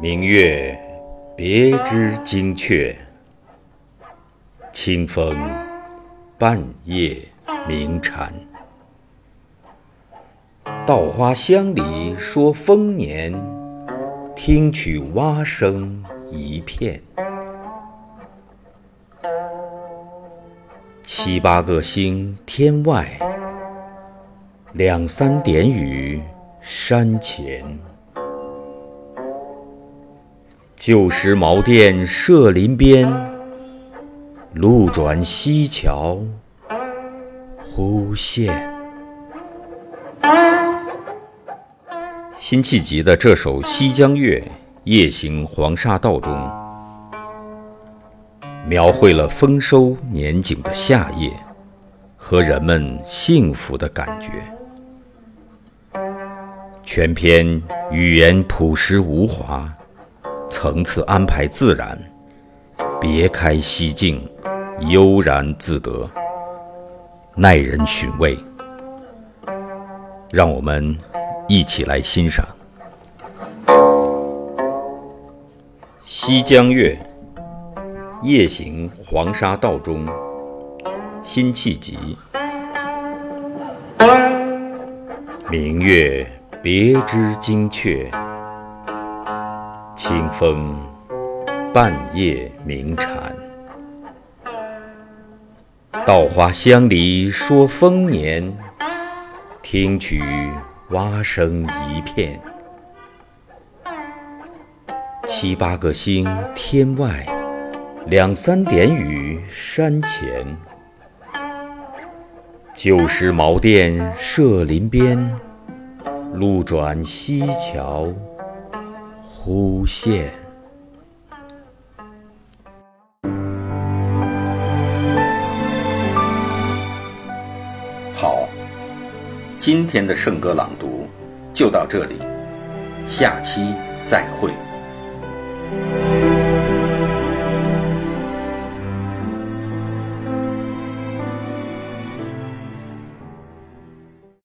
明月别枝惊鹊，清风半夜鸣蝉。稻花香里说丰年，听取蛙声一片。七八个星天外，两三点雨山前。旧时茅店社林边，路转溪桥忽见。辛弃疾的这首《西江月·夜行黄沙道》中，描绘了丰收年景的夏夜和人们幸福的感觉。全篇语言朴实无华。层次安排自然，别开蹊径，悠然自得，耐人寻味。让我们一起来欣赏《西江月·夜行黄沙道》中辛弃疾：“明月别枝惊鹊。”清风半夜鸣蝉，稻花香里说丰年，听取蛙声一片。七八个星天外，两三点雨山前。旧时茅店社林边，路转溪桥。出现。好，今天的圣歌朗读就到这里，下期再会。